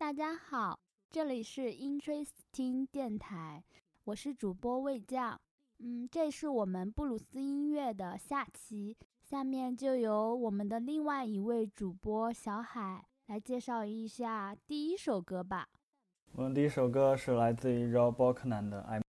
大家好，这里是 Interesting 电台，我是主播魏酱。嗯，这是我们布鲁斯音乐的下期，下面就由我们的另外一位主播小海来介绍一下第一首歌吧。我们第一首歌是来自于 Rob b o k n a n 的《I》。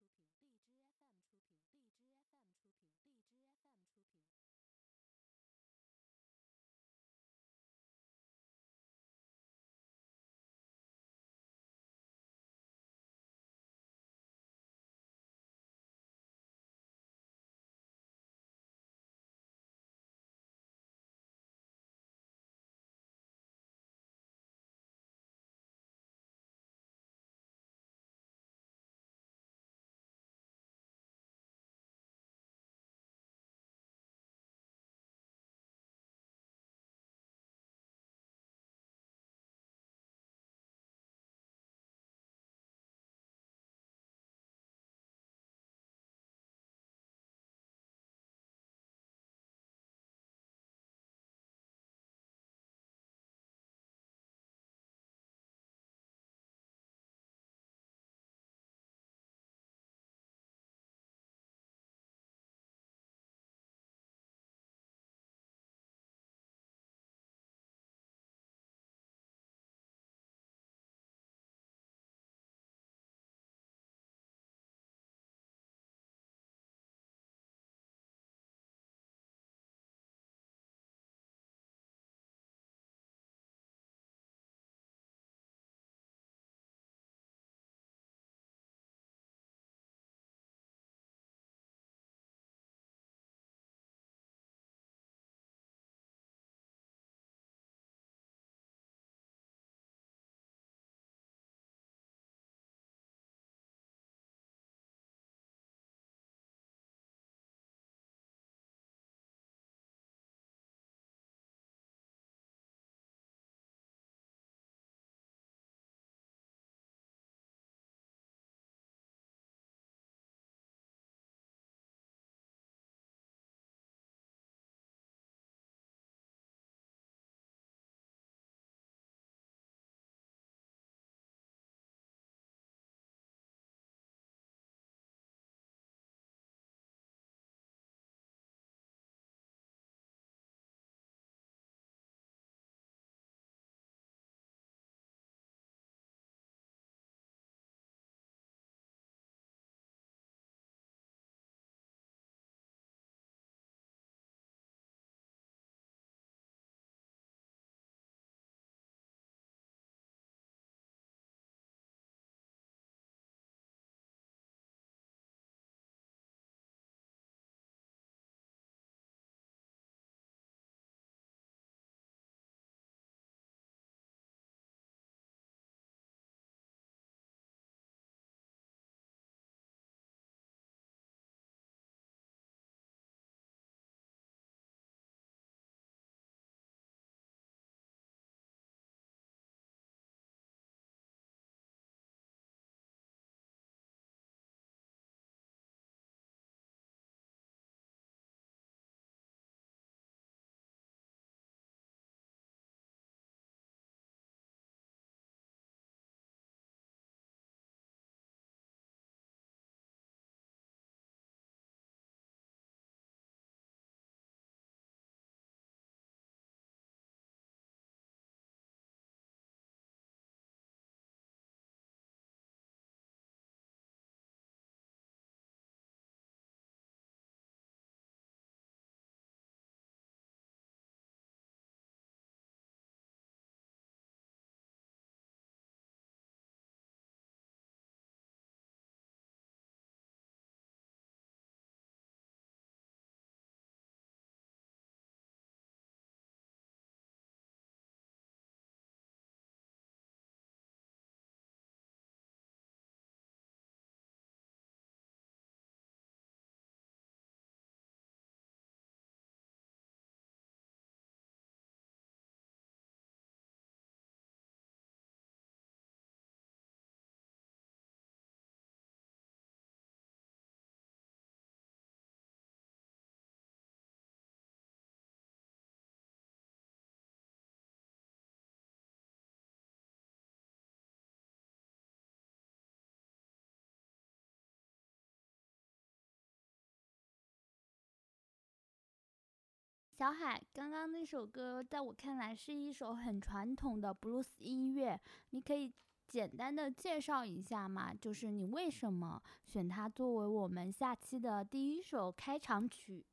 小海，刚刚那首歌在我看来是一首很传统的布鲁斯音乐，你可以简单的介绍一下吗？就是你为什么选它作为我们下期的第一首开场曲？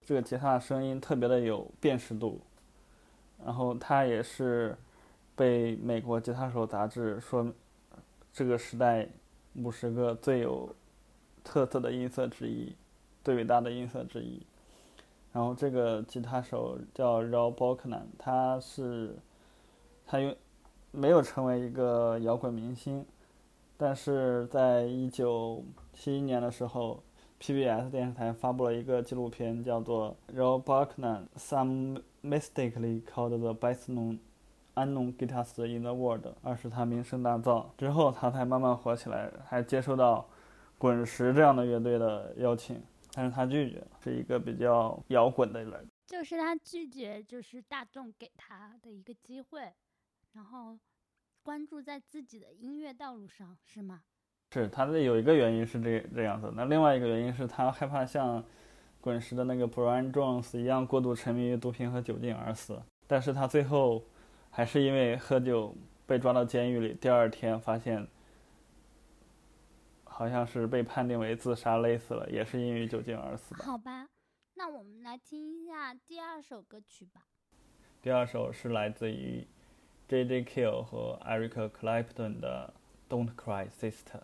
这个吉他的声音特别的有辨识度，然后它也是被美国吉他手杂志说这个时代五十个最有特色的音色之一，最伟大的音色之一。然后这个吉他手叫 Rob b o k n a n 他是他又没有成为一个摇滚明星，但是在一九七一年的时候，PBS 电视台发布了一个纪录片，叫做 Rob b o k n a n Some Mistakenly Called the Best Known Unknown Guitarist in the World，而使他名声大噪。之后他才慢慢火起来，还接受到滚石这样的乐队的邀请。但是他拒绝，是一个比较摇滚的人。就是他拒绝，就是大众给他的一个机会，然后关注在自己的音乐道路上，是吗？是他的有一个原因是这这样子，那另外一个原因是他害怕像滚石的那个 Brian Jones 一样过度沉迷于毒品和酒精而死。但是他最后还是因为喝酒被抓到监狱里，第二天发现。好像是被判定为自杀勒死了，也是因为酒精而死的。好吧，那我们来听一下第二首歌曲吧。第二首是来自于 J.J. Kill 和 Eric Clapton 的《Don't Cry, Sister》。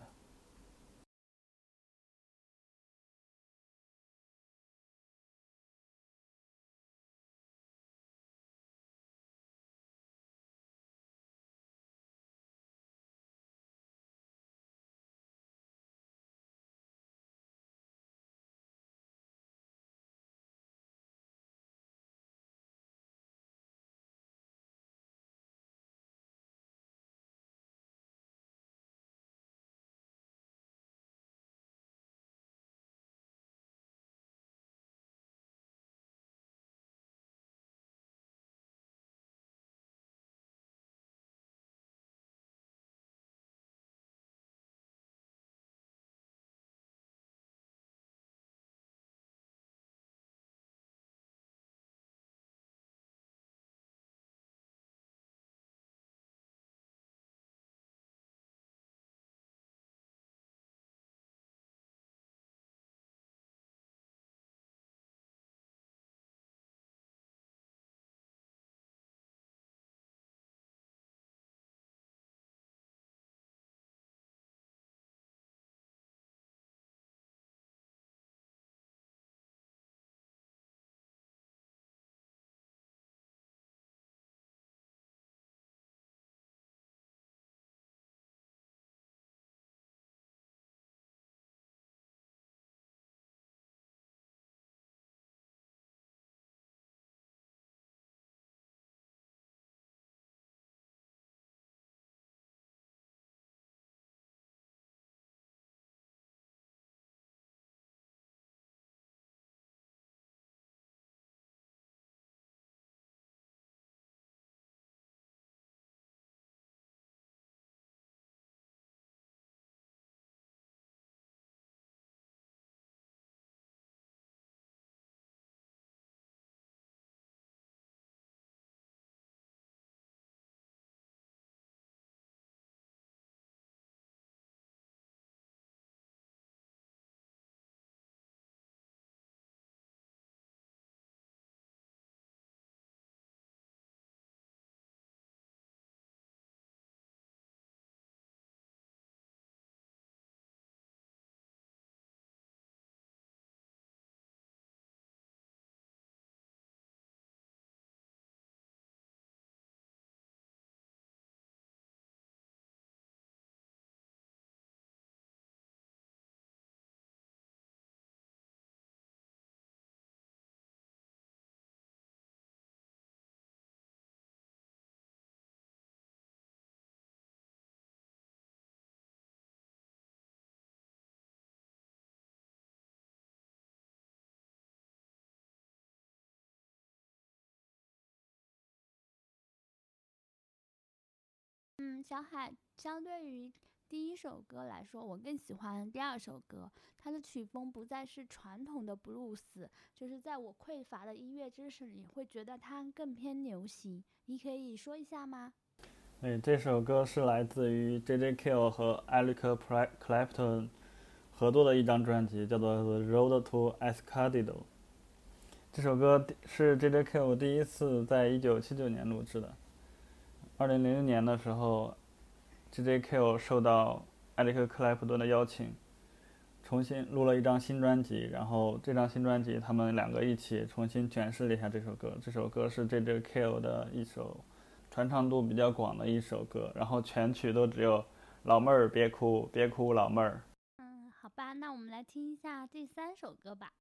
嗯，小海，相对于第一首歌来说，我更喜欢第二首歌，它的曲风不再是传统的布鲁斯，就是在我匮乏的音乐知识里，会觉得它更偏流行。你可以说一下吗？哎，这首歌是来自于 J.J. Cale 和 Eric Clapton 合作的一张专辑，叫做《The Road to Escondido》。这首歌是 J.J. Cale 第一次在一九七九年录制的。二零零零年的时候。，JJK 受到埃里克·克莱普顿的邀请，重新录了一张新专辑。然后这张新专辑，他们两个一起重新诠释了一下这首歌。这首歌是 JJK 的一首传唱度比较广的一首歌。然后全曲都只有“老妹儿别哭，别哭，老妹儿”。嗯，好吧，那我们来听一下第三首歌吧。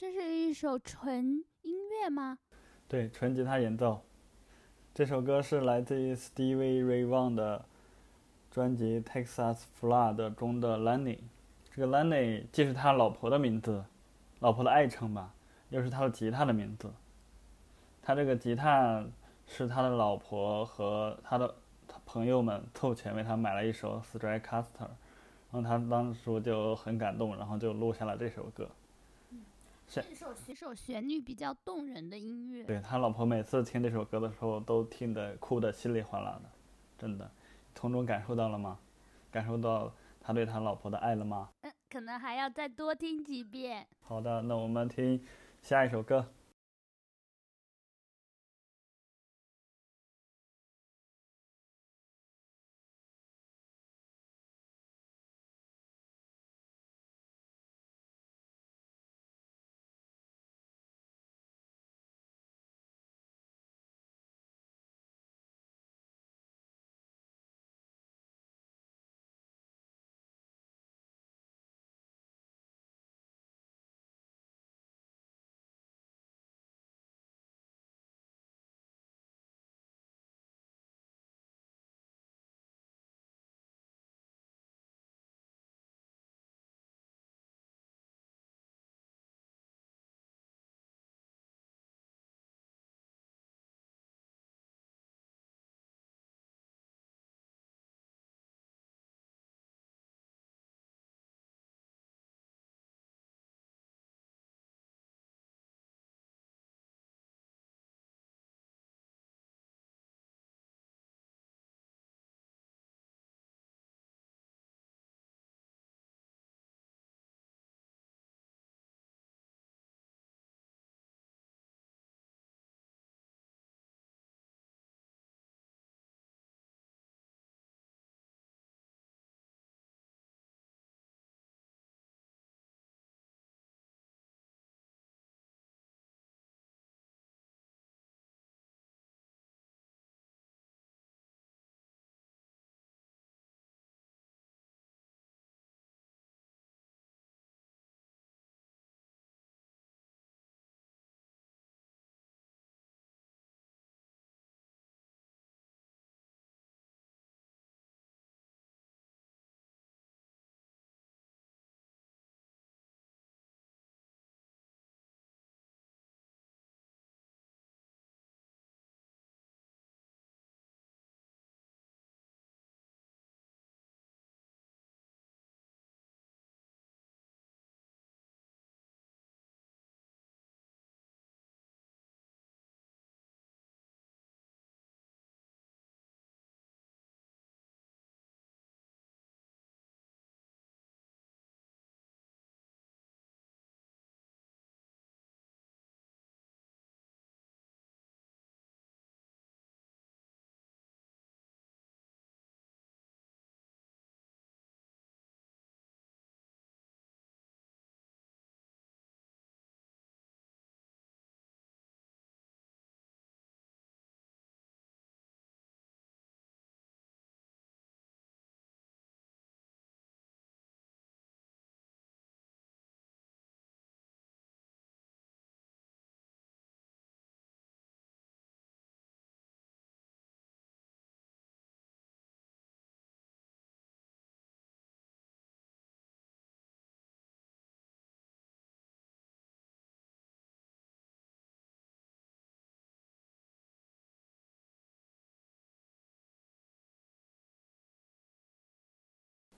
这是一首纯音乐吗？对，纯吉他演奏。这首歌是来自于 Stevie Ray Vaughan 的专辑《Texas Flood》中的 Lenny。这个 Lenny 既是他老婆的名字，老婆的爱称吧，又是他的吉他的名字。他这个吉他是他的老婆和他的朋友们凑钱为他买了一首 Stratocaster，然后他当时就很感动，然后就录下了这首歌。是一首一首旋律比较动人的音乐。对他老婆每次听这首歌的时候，都听得哭得稀里哗啦的，真的，从中感受到了吗？感受到他对他老婆的爱了吗？嗯，可能还要再多听几遍。好的，那我们听下一首歌。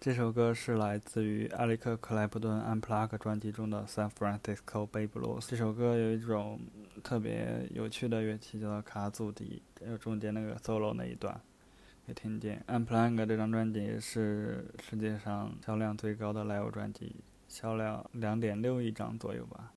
这首歌是来自于埃里克·克莱普顿《Unplugged》专辑中的《San Francisco Bay Blues》。这首歌有一种特别有趣的乐器，叫做卡祖笛，还有中间那个 solo 那一段，可以听见。《Unplugged》这张专辑是世界上销量最高的 live 专辑，销量两点六亿张左右吧。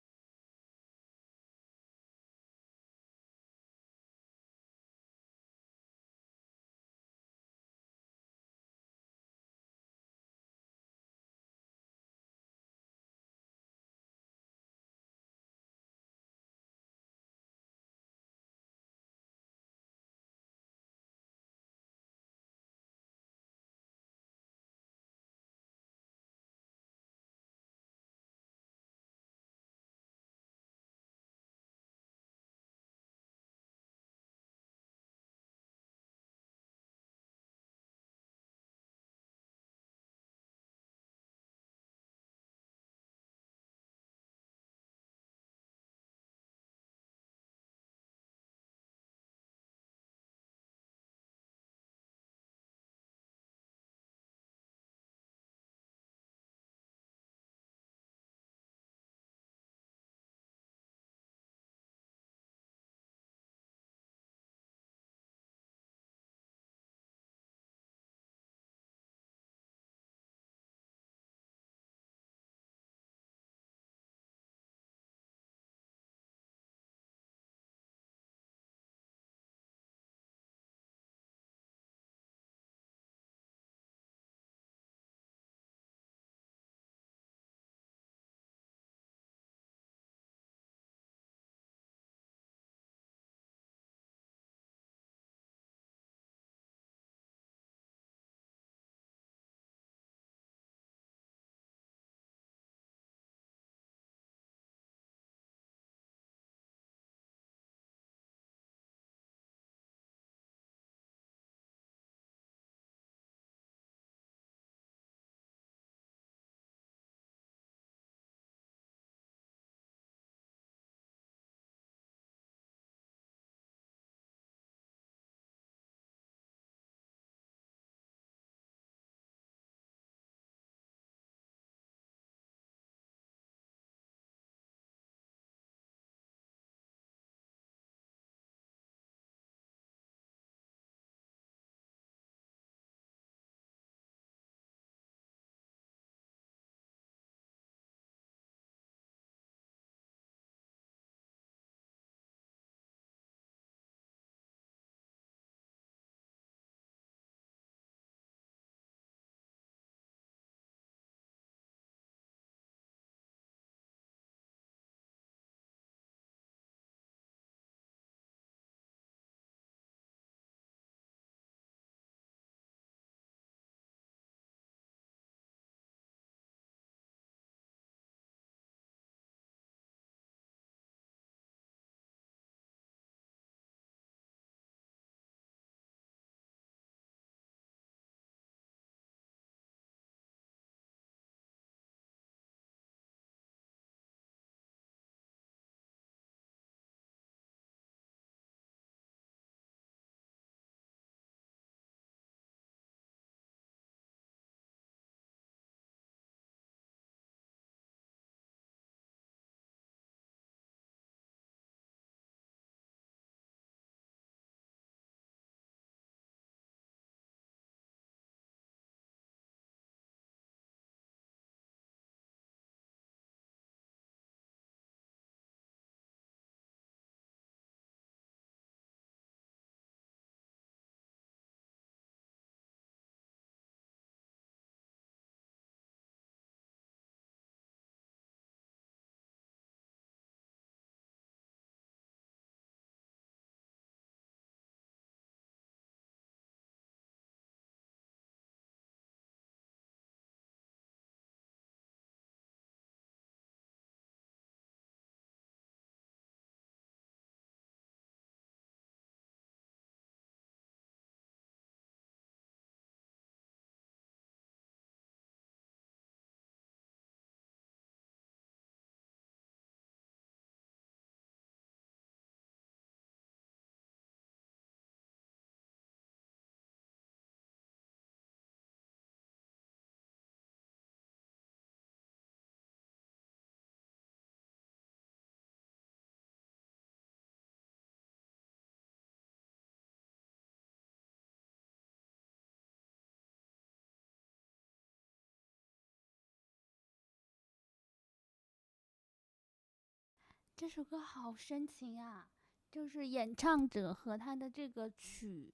这首歌好深情啊，就是演唱者和他的这个曲，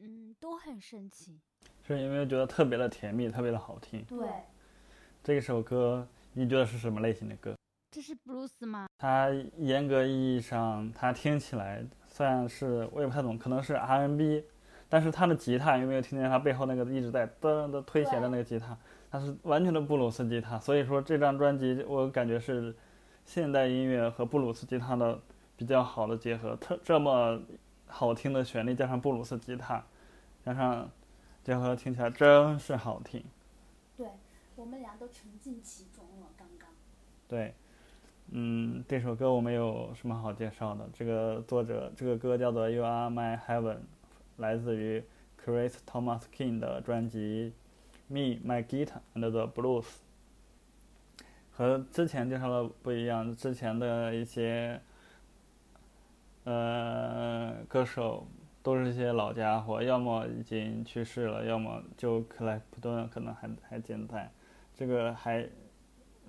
嗯，都很深情。是因为觉得特别的甜蜜，特别的好听。对，这首歌你觉得是什么类型的歌？这是布鲁斯吗？它严格意义上，它听起来算是我也不太懂，可能是 R&B，但是它的吉他有没有听见它背后那个一直在噔的推弦的那个吉他？它是完全的布鲁斯吉他，所以说这张专辑我感觉是现代音乐和布鲁斯吉他的比较好的结合。特这么好听的旋律加上布鲁斯吉他，加上结合听起来真是好听。对我们俩都沉浸其中了，刚刚。对，嗯，这首歌我没有什么好介绍的。这个作者，这个歌叫做《You Are My Heaven》，来自于 Chris Thomas King 的专辑。Me, my guitar and the blues，和之前介绍的不一样。之前的一些，呃，歌手都是一些老家伙，要么已经去世了，要么就克莱普顿可能还还健在。这个还，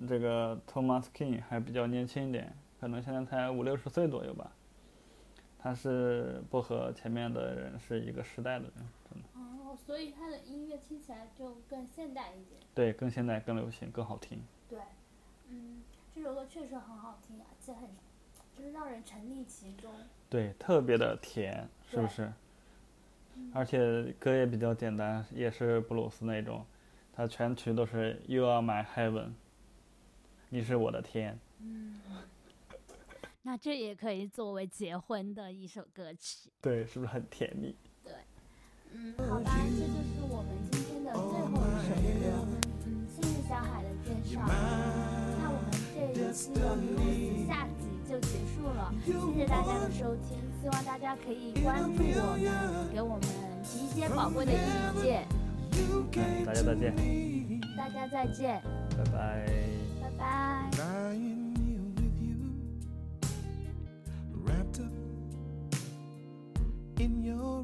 这个 Thomas King 还比较年轻一点，可能现在才五六十岁左右吧。他是不和前面的人是一个时代的人，真的。所以他的音乐听起来就更现代一点。对，更现代、更流行、更好听。对，嗯，这首歌确实很好听，而且很，就是让人沉溺其中。对，特别的甜，是不是？而且歌也比较简单，也是布鲁斯那种，它全曲都是 “You are my heaven”，你是我的天。嗯。那这也可以作为结婚的一首歌曲。对，是不是很甜蜜？嗯，好吧，这就是我们今天的最后一首歌，嗯，《幸运小海》的介绍。那我们这一期的录制下集就结束了，谢谢大家的收听，希望大家可以关注我们，给我们提一些宝贵的意见。大家再见。大家再见。拜拜。拜拜。in your